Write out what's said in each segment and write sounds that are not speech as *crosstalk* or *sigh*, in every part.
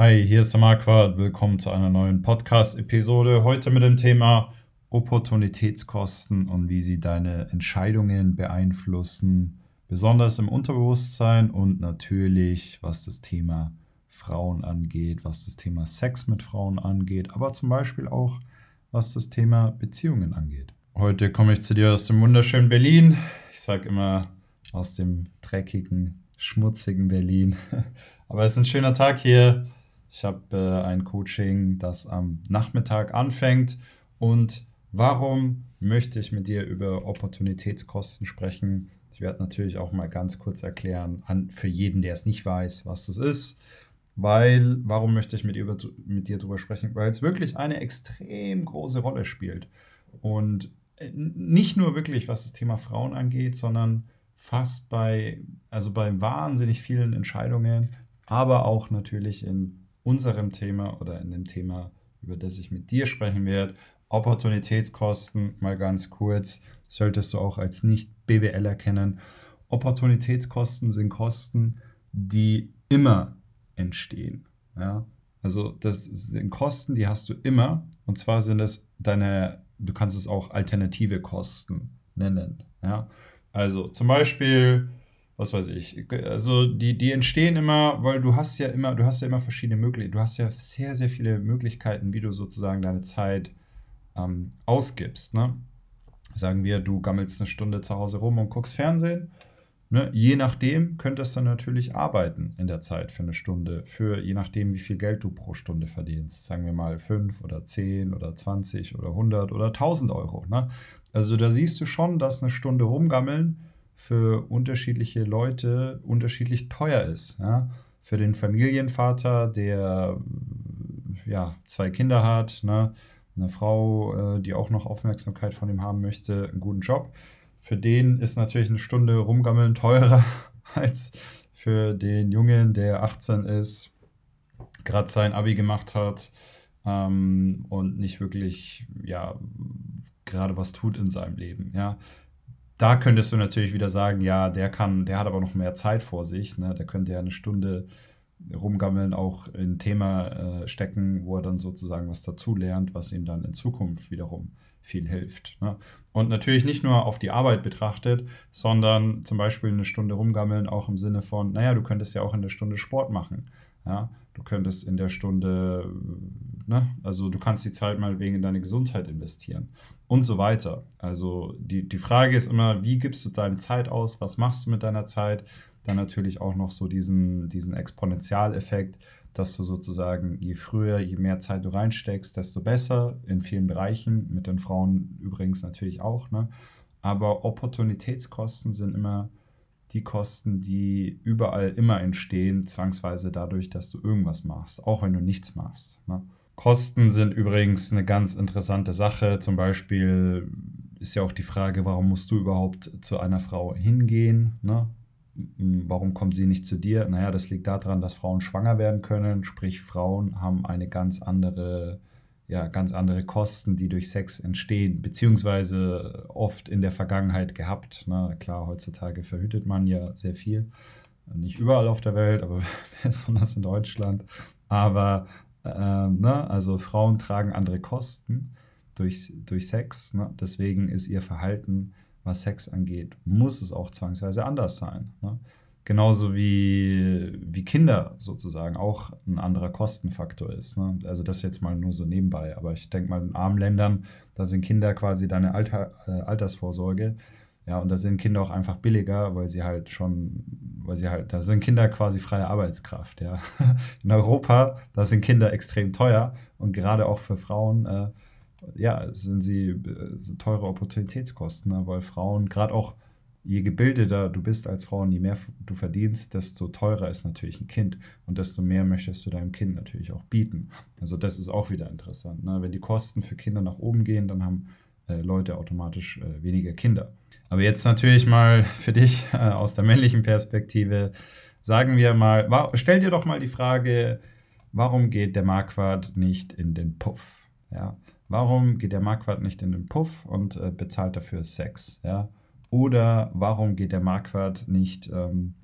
Hi, hier ist der Marquardt. Willkommen zu einer neuen Podcast-Episode. Heute mit dem Thema Opportunitätskosten und wie sie deine Entscheidungen beeinflussen, besonders im Unterbewusstsein und natürlich, was das Thema Frauen angeht, was das Thema Sex mit Frauen angeht, aber zum Beispiel auch, was das Thema Beziehungen angeht. Heute komme ich zu dir aus dem wunderschönen Berlin. Ich sage immer aus dem dreckigen, schmutzigen Berlin. *laughs* Aber es ist ein schöner Tag hier. Ich habe äh, ein Coaching, das am Nachmittag anfängt. Und warum möchte ich mit dir über Opportunitätskosten sprechen? Ich werde natürlich auch mal ganz kurz erklären, an, für jeden, der es nicht weiß, was das ist. Weil, warum möchte ich mit, über, mit dir darüber sprechen? Weil es wirklich eine extrem große Rolle spielt. Und äh, nicht nur wirklich, was das Thema Frauen angeht, sondern fast bei, also bei wahnsinnig vielen Entscheidungen, aber auch natürlich in unserem Thema oder in dem Thema, über das ich mit dir sprechen werde. Opportunitätskosten, mal ganz kurz, solltest du auch als Nicht-BWL erkennen. Opportunitätskosten sind Kosten, die immer entstehen. Ja? Also das sind Kosten, die hast du immer. Und zwar sind es deine, du kannst es auch alternative Kosten nennen. Ja? Also zum Beispiel, was weiß ich, also die, die entstehen immer, weil du hast ja immer, du hast ja immer verschiedene Möglichkeiten, du hast ja sehr, sehr viele Möglichkeiten, wie du sozusagen deine Zeit ähm, ausgibst. Ne? Sagen wir, du gammelst eine Stunde zu Hause rum und guckst Fernsehen. Ne? Je nachdem könntest du natürlich arbeiten in der Zeit für eine Stunde, für je nachdem, wie viel Geld du pro Stunde verdienst. Sagen wir mal 5 oder 10 oder 20 oder 100 oder 1000 Euro. Ne? Also da siehst du schon, dass eine Stunde rumgammeln für unterschiedliche Leute unterschiedlich teuer ist. Ja? Für den Familienvater, der ja, zwei Kinder hat, ne? eine Frau, äh, die auch noch Aufmerksamkeit von ihm haben möchte, einen guten Job. Für den ist natürlich eine Stunde rumgammeln teurer *laughs* als für den Jungen, der 18 ist, gerade sein Abi gemacht hat ähm, und nicht wirklich ja, gerade was tut in seinem Leben. Ja. Da könntest du natürlich wieder sagen, ja, der kann, der hat aber noch mehr Zeit vor sich. Ne? Der könnte ja eine Stunde rumgammeln, auch in ein Thema äh, stecken, wo er dann sozusagen was dazu lernt, was ihm dann in Zukunft wiederum viel hilft. Ne? Und natürlich nicht nur auf die Arbeit betrachtet, sondern zum Beispiel eine Stunde rumgammeln, auch im Sinne von, naja, du könntest ja auch in der Stunde Sport machen. Ja? Du könntest in der Stunde, ne, also du kannst die Zeit mal wegen deiner Gesundheit investieren und so weiter. Also die, die Frage ist immer, wie gibst du deine Zeit aus? Was machst du mit deiner Zeit? Dann natürlich auch noch so diesen, diesen Exponentialeffekt, dass du sozusagen, je früher, je mehr Zeit du reinsteckst, desto besser in vielen Bereichen, mit den Frauen übrigens natürlich auch. Ne? Aber Opportunitätskosten sind immer die Kosten, die überall immer entstehen, zwangsweise dadurch, dass du irgendwas machst, auch wenn du nichts machst. Ne? Kosten sind übrigens eine ganz interessante Sache. Zum Beispiel ist ja auch die Frage, warum musst du überhaupt zu einer Frau hingehen? Ne? Warum kommt sie nicht zu dir? Naja, das liegt daran, dass Frauen schwanger werden können. Sprich, Frauen haben eine ganz andere ja, ganz andere Kosten, die durch Sex entstehen, beziehungsweise oft in der Vergangenheit gehabt. Ne? Klar, heutzutage verhütet man ja sehr viel. Nicht überall auf der Welt, aber *laughs* besonders in Deutschland. Aber äh, ne? also Frauen tragen andere Kosten durch, durch Sex. Ne? Deswegen ist ihr Verhalten, was Sex angeht, muss es auch zwangsweise anders sein. Ne? Genauso wie, wie Kinder sozusagen auch ein anderer Kostenfaktor ist. Ne? Also das jetzt mal nur so nebenbei. Aber ich denke mal, in armen Ländern, da sind Kinder quasi deine Alter, äh, Altersvorsorge. Ja, und da sind Kinder auch einfach billiger, weil sie halt schon, weil sie halt, da sind Kinder quasi freie Arbeitskraft, ja. *laughs* In Europa, da sind Kinder extrem teuer und gerade auch für Frauen, äh, ja, sind sie äh, sind teure Opportunitätskosten, ne? weil Frauen gerade auch je gebildeter du bist als Frau und je mehr du verdienst, desto teurer ist natürlich ein Kind und desto mehr möchtest du deinem Kind natürlich auch bieten. Also das ist auch wieder interessant. Ne? Wenn die Kosten für Kinder nach oben gehen, dann haben äh, Leute automatisch äh, weniger Kinder. Aber jetzt natürlich mal für dich äh, aus der männlichen Perspektive, sagen wir mal, stell dir doch mal die Frage, warum geht der Marquardt nicht in den Puff? Ja? Warum geht der Marquardt nicht in den Puff und äh, bezahlt dafür Sex? Ja? Oder warum geht der Marquardt nicht ähm,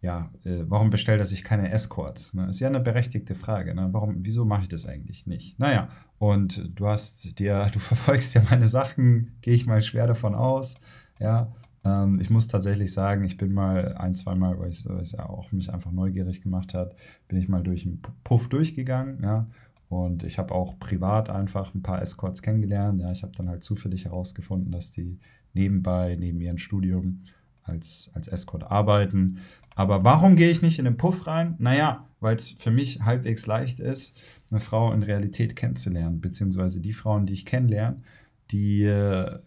ja, äh, warum bestellt er sich keine Escorts? Ne? Ist ja eine berechtigte Frage. Ne? Warum, wieso mache ich das eigentlich nicht? Naja, und du hast dir, *laughs* du verfolgst ja meine Sachen, gehe ich mal schwer davon aus. Ja, ähm, ich muss tatsächlich sagen, ich bin mal ein, zweimal, weil es ja auch mich einfach neugierig gemacht hat, bin ich mal durch einen Puff durchgegangen. Ja, und ich habe auch privat einfach ein paar Escorts kennengelernt. Ja, ich habe dann halt zufällig herausgefunden, dass die nebenbei, neben ihrem Studium als, als Escort arbeiten. Aber warum gehe ich nicht in den Puff rein? Naja, weil es für mich halbwegs leicht ist, eine Frau in Realität kennenzulernen, beziehungsweise die Frauen, die ich kennenlerne, die, äh,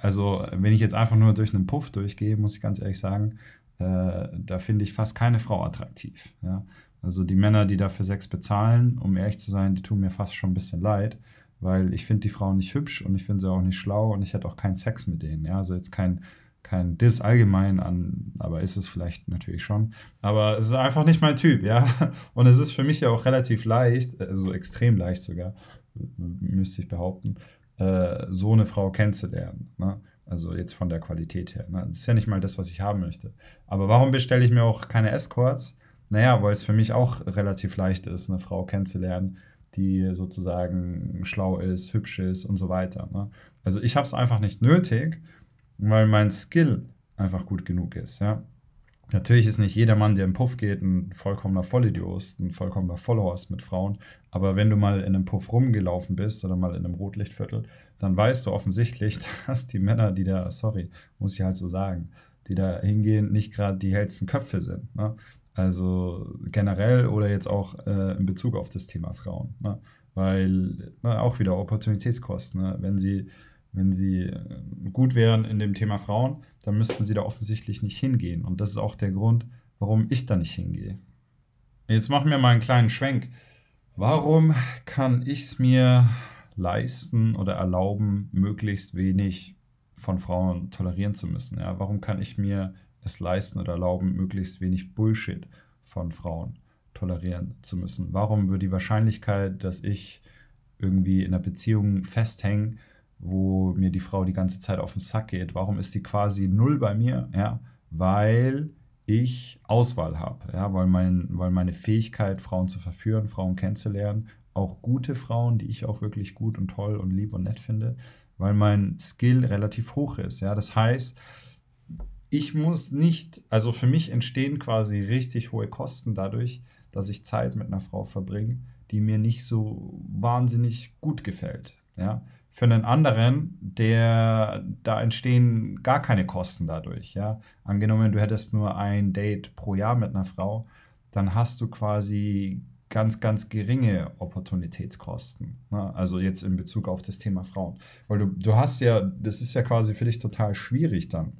also wenn ich jetzt einfach nur durch einen Puff durchgehe, muss ich ganz ehrlich sagen, äh, da finde ich fast keine Frau attraktiv. Ja? Also die Männer, die dafür Sex bezahlen, um ehrlich zu sein, die tun mir fast schon ein bisschen leid, weil ich finde die Frauen nicht hübsch und ich finde sie auch nicht schlau und ich hätte auch keinen Sex mit denen. Ja? Also jetzt kein kein Diss allgemein an, aber ist es vielleicht natürlich schon. Aber es ist einfach nicht mein Typ, ja. *laughs* Und es ist für mich ja auch relativ leicht, also extrem leicht sogar, müsste ich behaupten, äh, so eine Frau kennenzulernen. Ne? Also jetzt von der Qualität her. Ne? Das ist ja nicht mal das, was ich haben möchte. Aber warum bestelle ich mir auch keine Escorts? Naja, weil es für mich auch relativ leicht ist, eine Frau kennenzulernen, die sozusagen schlau ist, hübsch ist und so weiter. Ne? Also ich habe es einfach nicht nötig, weil mein Skill einfach gut genug ist. Ja? Natürlich ist nicht jeder Mann, der im Puff geht, ein vollkommener Vollidiot, ein vollkommener Vollhorst mit Frauen. Aber wenn du mal in einem Puff rumgelaufen bist oder mal in einem Rotlichtviertel, dann weißt du offensichtlich, *laughs* dass die Männer, die da, sorry, muss ich halt so sagen, die da hingehen, nicht gerade die hellsten Köpfe sind. Ne? Also generell oder jetzt auch äh, in Bezug auf das Thema Frauen. Ne? Weil ne, auch wieder Opportunitätskosten. Ne? Wenn sie wenn sie äh, gut wären in dem Thema Frauen, dann müssten sie da offensichtlich nicht hingehen. Und das ist auch der Grund, warum ich da nicht hingehe. Jetzt machen wir mal einen kleinen Schwenk. Warum kann ich es mir leisten oder erlauben, möglichst wenig von Frauen tolerieren zu müssen? Ja, warum kann ich mir es leisten oder erlauben, möglichst wenig Bullshit von Frauen tolerieren zu müssen? Warum wird die Wahrscheinlichkeit, dass ich irgendwie in einer Beziehung festhänge, wo mir die Frau die ganze Zeit auf den Sack geht. Warum ist die quasi null bei mir? Ja, weil ich Auswahl habe, ja, weil, mein, weil meine Fähigkeit, Frauen zu verführen, Frauen kennenzulernen, auch gute Frauen, die ich auch wirklich gut und toll und lieb und nett finde, weil mein Skill relativ hoch ist. Ja, das heißt, ich muss nicht, also für mich entstehen quasi richtig hohe Kosten dadurch, dass ich Zeit mit einer Frau verbringe, die mir nicht so wahnsinnig gut gefällt. Ja, für einen anderen, der, da entstehen gar keine Kosten dadurch. Ja? Angenommen, du hättest nur ein Date pro Jahr mit einer Frau, dann hast du quasi ganz, ganz geringe Opportunitätskosten. Ne? Also jetzt in Bezug auf das Thema Frauen. Weil du, du hast ja, das ist ja quasi für dich total schwierig dann,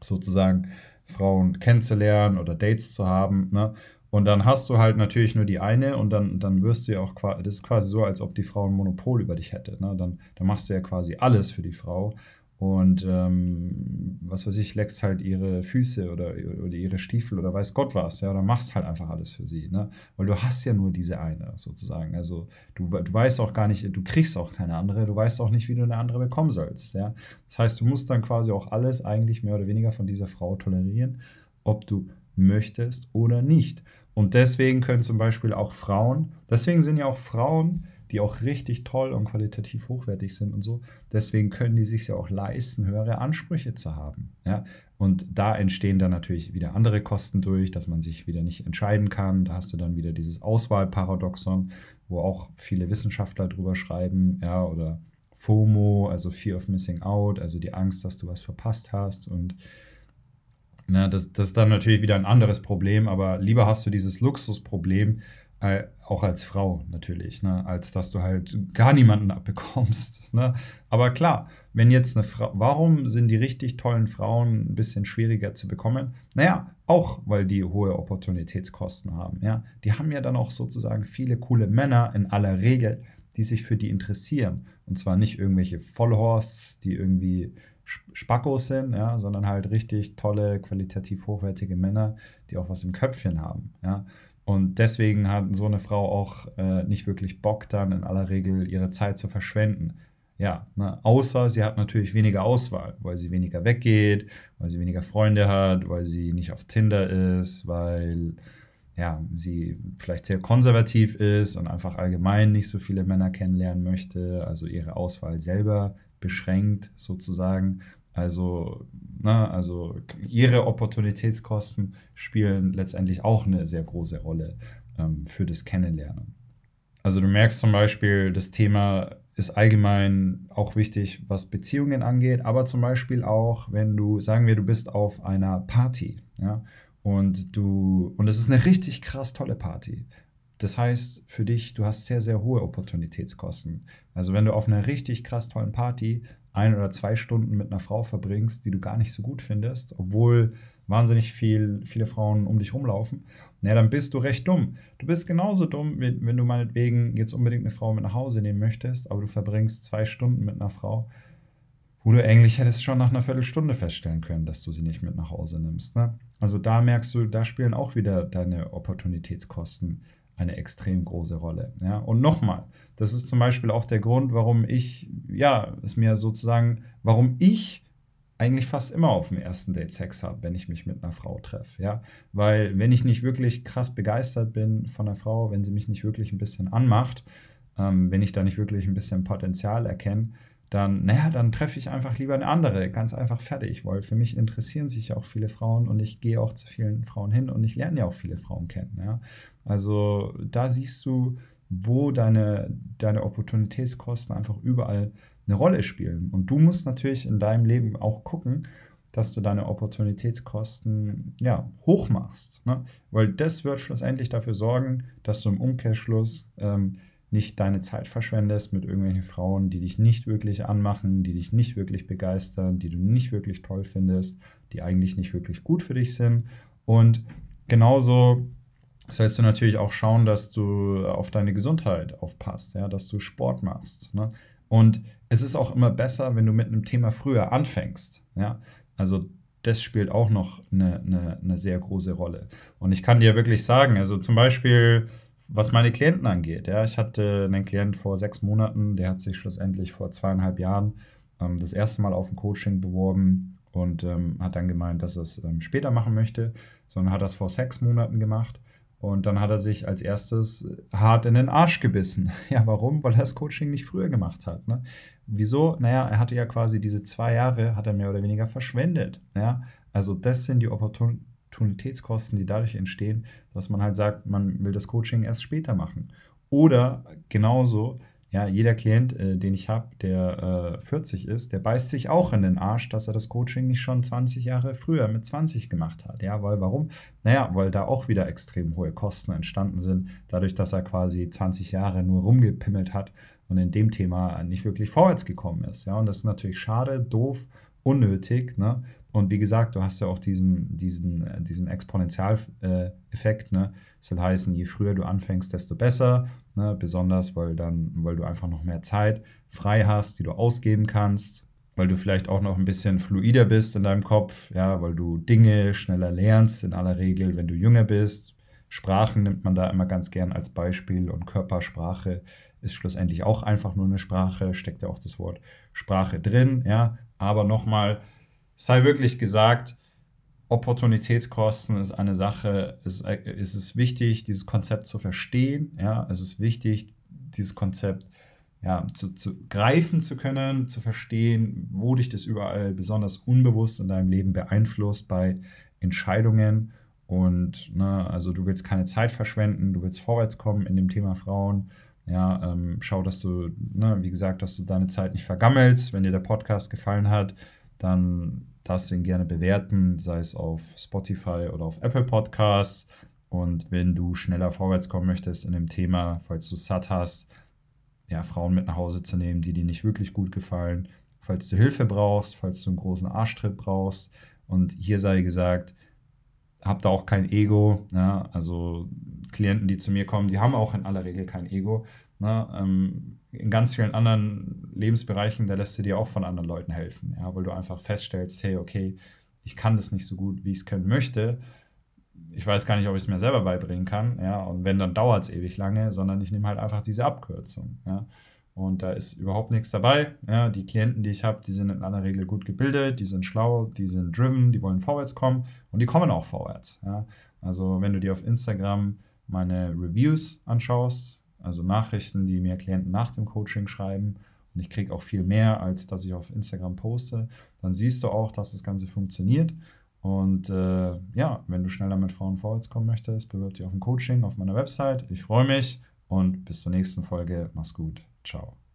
sozusagen Frauen kennenzulernen oder Dates zu haben. Ne? Und dann hast du halt natürlich nur die eine und dann, dann wirst du ja auch das ist quasi so, als ob die Frau ein Monopol über dich hätte. Ne? Dann, dann machst du ja quasi alles für die Frau. Und ähm, was weiß ich, leckst halt ihre Füße oder, oder ihre Stiefel oder weiß Gott was, ja, oder machst halt einfach alles für sie, ne? Weil du hast ja nur diese eine sozusagen. Also du, du weißt auch gar nicht, du kriegst auch keine andere, du weißt auch nicht, wie du eine andere bekommen sollst, ja. Das heißt, du musst dann quasi auch alles eigentlich mehr oder weniger von dieser Frau tolerieren, ob du möchtest oder nicht. Und deswegen können zum Beispiel auch Frauen, deswegen sind ja auch Frauen, die auch richtig toll und qualitativ hochwertig sind und so, deswegen können die sich ja auch leisten, höhere Ansprüche zu haben. Ja? Und da entstehen dann natürlich wieder andere Kosten durch, dass man sich wieder nicht entscheiden kann. Da hast du dann wieder dieses Auswahlparadoxon, wo auch viele Wissenschaftler drüber schreiben, ja, oder FOMO, also Fear of Missing Out, also die Angst, dass du was verpasst hast und Ne, das, das ist dann natürlich wieder ein anderes Problem, aber lieber hast du dieses Luxusproblem, auch als Frau natürlich, ne, als dass du halt gar niemanden abbekommst. *laughs* Ne? Aber klar, wenn jetzt eine Frau, warum sind die richtig tollen Frauen ein bisschen schwieriger zu bekommen? Naja, auch weil die hohe Opportunitätskosten haben. Ja? Die haben ja dann auch sozusagen viele coole Männer in aller Regel, die sich für die interessieren. Und zwar nicht irgendwelche Vollhorsts, die irgendwie Spackos sind, ja, sondern halt richtig tolle, qualitativ hochwertige Männer, die auch was im Köpfchen haben. Ja. Und deswegen hat so eine Frau auch äh, nicht wirklich Bock, dann in aller Regel ihre Zeit zu verschwenden. ja, ne, außer sie hat natürlich weniger Auswahl, weil sie weniger weggeht, weil sie weniger Freunde hat, weil sie nicht auf Tinder ist, weil ja, sie vielleicht sehr konservativ ist und einfach allgemein nicht so viele Männer kennenlernen möchte, also ihre Auswahl selber beschränkt sozusagen. Also, na, ne, also ihre Opportunitätskosten spielen letztendlich auch eine sehr große Rolle ähm, für das Kennenlernen. Also du merkst zum Beispiel, das Thema ist allgemein auch wichtig, was Beziehungen angeht, aber zum Beispiel auch, wenn du, sagen wir, du bist auf einer Party, ja, und du, und es ist eine richtig krass tolle Party. Das heißt für dich, du hast sehr, sehr hohe Opportunitätskosten. Also wenn du auf einer richtig krass tollen Party ein oder zwei Stunden mit einer Frau verbringst, die du gar nicht so gut findest, obwohl wahnsinnig viel, viele Frauen um dich rumlaufen, na, dann bist du recht dumm. Du bist genauso dumm, wenn du meinetwegen jetzt unbedingt eine Frau mit nach Hause nehmen möchtest, aber du verbringst zwei Stunden mit einer Frau, wo du eigentlich hättest schon nach einer Viertelstunde feststellen können, dass du sie nicht mit nach Hause nimmst. Ne? Also da merkst du, da spielen auch wieder deine Opportunitätskosten eine extrem große Rolle. Ja? Und nochmal, das ist zum Beispiel auch der Grund, warum ich, ja, es mir sozusagen, warum ich eigentlich fast immer auf dem ersten Date Sex habe, wenn ich mich mit einer Frau treffe. Ja? Weil wenn ich nicht wirklich krass begeistert bin von einer Frau, wenn sie mich nicht wirklich ein bisschen anmacht, ähm, wenn ich da nicht wirklich ein bisschen Potenzial erkenne, dann, naja, dann treffe ich einfach lieber eine andere, ganz einfach fertig, weil für mich interessieren sich auch viele Frauen und ich gehe auch zu vielen Frauen hin und ich lerne ja auch viele Frauen kennen. Ja? Also da siehst du, wo deine, deine Opportunitätskosten einfach überall eine Rolle spielen. Und du musst natürlich in deinem Leben auch gucken, dass du deine Opportunitätskosten ja, hoch machst. Ne? Weil das wird schlussendlich dafür sorgen, dass du im Umkehrschluss ähm, nicht deine Zeit verschwendest mit irgendwelchen Frauen, die dich nicht wirklich anmachen, die dich nicht wirklich begeistern, die du nicht wirklich toll findest, die eigentlich nicht wirklich gut für dich sind. Und genauso sollst du natürlich auch schauen, dass du auf deine Gesundheit aufpasst, ja, dass du Sport machst. Ne? Und es ist auch immer besser, wenn du mit einem Thema früher anfängst. Ja? Also das spielt auch noch eine, eine, eine sehr große Rolle. Und ich kann dir wirklich sagen, also zum Beispiel, was meine Klienten angeht, ja, ich hatte einen Klient vor sechs Monaten, der hat sich schlussendlich vor zweieinhalb Jahren ähm, das erste Mal auf ein Coaching beworben und ähm, hat dann gemeint, dass er es ähm, später machen möchte, sondern hat das vor sechs Monaten gemacht. Und dann hat er sich als erstes hart in den Arsch gebissen. *laughs* Ja, warum? Weil er das Coaching nicht früher gemacht hat. Ne? Wieso? Naja, er hatte ja quasi diese zwei Jahre, hat er mehr oder weniger verschwendet. Ja? Also das sind die Opportunitätskosten, die dadurch entstehen, dass man halt sagt, man will das Coaching erst später machen. Oder genauso, ja, jeder Klient, äh, den ich habe, der äh, 40 ist, der beißt sich auch in den Arsch, dass er das Coaching nicht schon 20 Jahre früher mit 20 gemacht hat. Ja, weil warum? Naja, weil da auch wieder extrem hohe Kosten entstanden sind, dadurch, dass er quasi 20 Jahre nur rumgepimmelt hat und in dem Thema nicht wirklich vorwärts gekommen ist. Ja, und das ist natürlich schade, doof, unnötig. Ne? Und wie gesagt, du hast ja auch diesen, diesen, äh, diesen Exponentialeffekt. Ne? Das soll heißen, je früher du anfängst, desto besser. Ne? Besonders, weil, dann, weil du einfach noch mehr Zeit frei hast, die du ausgeben kannst. Weil du vielleicht auch noch ein bisschen fluider bist in deinem Kopf, ja, weil du Dinge schneller lernst, in aller Regel, wenn du jünger bist. Sprachen nimmt man da immer ganz gern als Beispiel und Körpersprache ist schlussendlich auch einfach nur eine Sprache, steckt ja auch das Wort Sprache drin, ja. Aber nochmal, sei wirklich gesagt, Opportunitätskosten ist eine Sache, es, es ist wichtig, dieses Konzept zu verstehen. Ja? Es ist wichtig, dieses Konzept ja, zu, zu greifen zu können, zu verstehen, wo dich das überall besonders unbewusst in deinem Leben beeinflusst bei Entscheidungen. Und ne, also du willst keine Zeit verschwenden, du willst vorwärts kommen in dem Thema Frauen. Ja, ähm, schau, dass du, ne, wie gesagt, dass du deine Zeit nicht vergammelst. Wenn dir der Podcast gefallen hat, dann darfst du ihn gerne bewerten, sei es auf Spotify oder auf Apple Podcasts. Und wenn du schneller vorwärts kommen möchtest in dem Thema, falls du satt hast, ja, Frauen mit nach Hause zu nehmen, die dir nicht wirklich gut gefallen, falls du Hilfe brauchst, falls du einen großen Arschtritt brauchst. Und hier sei gesagt, hab da auch kein Ego. Ja, also Klienten, die zu mir kommen, die haben auch in aller Regel kein Ego. Ne? Ähm, in ganz vielen anderen Lebensbereichen, da lässt du dir auch von anderen Leuten helfen, ja, weil du einfach feststellst, hey, okay, ich kann das nicht so gut, wie ich es können möchte. Ich weiß gar nicht, ob ich es mir selber beibringen kann, ja, und wenn, dann dauert es ewig lange, sondern ich nehme halt einfach diese Abkürzung, ja. Und da ist überhaupt nichts dabei. Ja, die Klienten, die ich habe, die sind in aller Regel gut gebildet, die sind schlau, die sind driven, die wollen vorwärts kommen und die kommen auch vorwärts. Ja. Also wenn du dir auf Instagram meine Reviews anschaust, also Nachrichten, die mir Klienten nach dem Coaching schreiben, und ich kriege auch viel mehr, als dass ich auf Instagram poste, dann siehst du auch, dass das Ganze funktioniert. Und äh, ja, wenn du schneller mit Frauen vorwärts kommen möchtest, bewirb dich auf ein Coaching auf meiner Website. Ich freue mich und bis zur nächsten Folge. Mach's gut. Ciao.